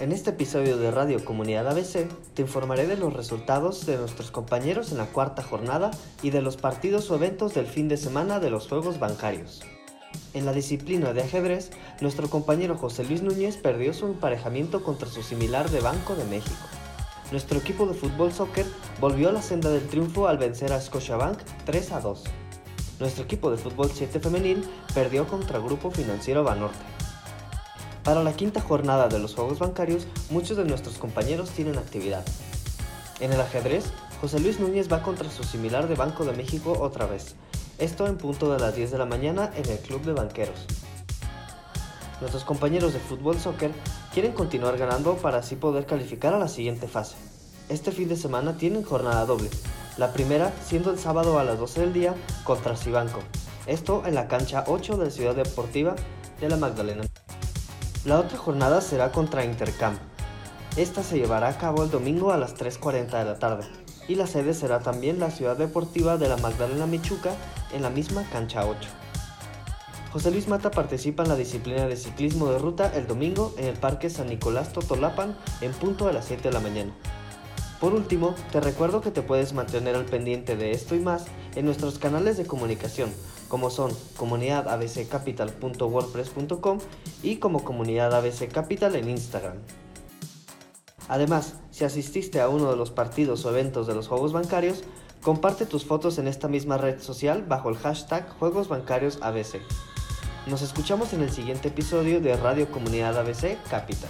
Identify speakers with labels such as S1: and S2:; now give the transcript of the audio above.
S1: En este episodio de Radio Comunidad ABC te informaré de los resultados de nuestros compañeros en la cuarta jornada y de los partidos o eventos del fin de semana de los Juegos Bancarios. En la disciplina de ajedrez, nuestro compañero José Luis Núñez perdió su emparejamiento contra su similar de Banco de México. Nuestro equipo de fútbol soccer volvió a la senda del triunfo al vencer a Scotiabank 3 a 2. Nuestro equipo de fútbol 7 femenil perdió contra Grupo Financiero Banorte. Para la quinta jornada de los Juegos Bancarios, muchos de nuestros compañeros tienen actividad. En el ajedrez, José Luis Núñez va contra su similar de Banco de México otra vez, esto en punto de las 10 de la mañana en el Club de Banqueros. Nuestros compañeros de fútbol soccer quieren continuar ganando para así poder calificar a la siguiente fase. Este fin de semana tienen jornada doble, la primera siendo el sábado a las 12 del día contra Cibanco, esto en la cancha 8 de Ciudad Deportiva de la Magdalena. La otra jornada será contra Intercam. Esta se llevará a cabo el domingo a las 3.40 de la tarde y la sede será también la Ciudad Deportiva de la Magdalena Michuca en la misma cancha 8. José Luis Mata participa en la disciplina de ciclismo de ruta el domingo en el Parque San Nicolás Totolapan en punto a las 7 de la mañana. Por último, te recuerdo que te puedes mantener al pendiente de esto y más en nuestros canales de comunicación, como son comunidadabccapital.wordpress.com y como Comunidad ABC Capital en Instagram. Además, si asististe a uno de los partidos o eventos de los Juegos Bancarios, comparte tus fotos en esta misma red social bajo el hashtag Juegos Bancarios ABC. Nos escuchamos en el siguiente episodio de Radio Comunidad ABC Capital.